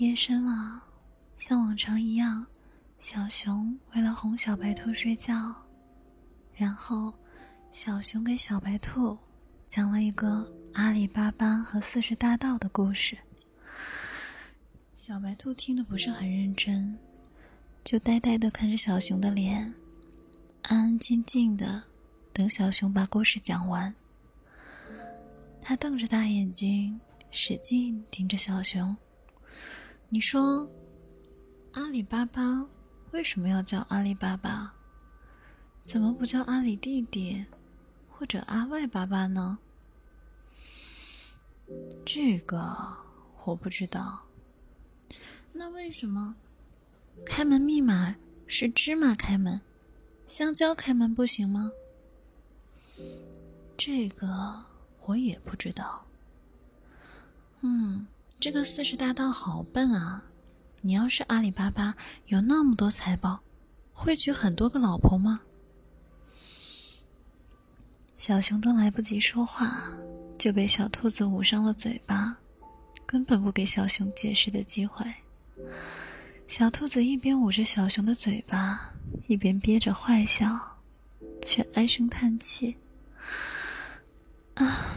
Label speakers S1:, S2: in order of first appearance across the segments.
S1: 夜深了，像往常一样，小熊为了哄小白兔睡觉，然后小熊给小白兔讲了一个阿里巴巴和四十大盗的故事。小白兔听得不是很认真，就呆呆的看着小熊的脸，安安静静的等小熊把故事讲完。他瞪着大眼睛，使劲盯着小熊。你说，阿里巴巴为什么要叫阿里巴巴？怎么不叫阿里弟弟或者阿外巴巴呢？这个我不知道。那为什么开门密码是芝麻开门，香蕉开门不行吗？这个我也不知道。嗯，这个四十大盗好笨啊！你要是阿里巴巴，有那么多财宝，会娶很多个老婆吗？小熊都来不及说话，就被小兔子捂上了嘴巴，根本不给小熊解释的机会。小兔子一边捂着小熊的嘴巴，一边憋着坏笑，却唉声叹气：“啊，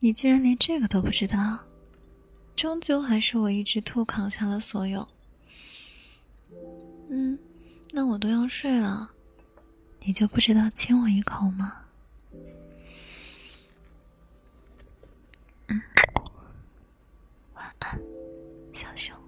S1: 你竟然连这个都不知道！终究还是我一只兔扛下了所有。嗯那我都要睡了你就不知道亲我一口吗？嗯。晚安小熊。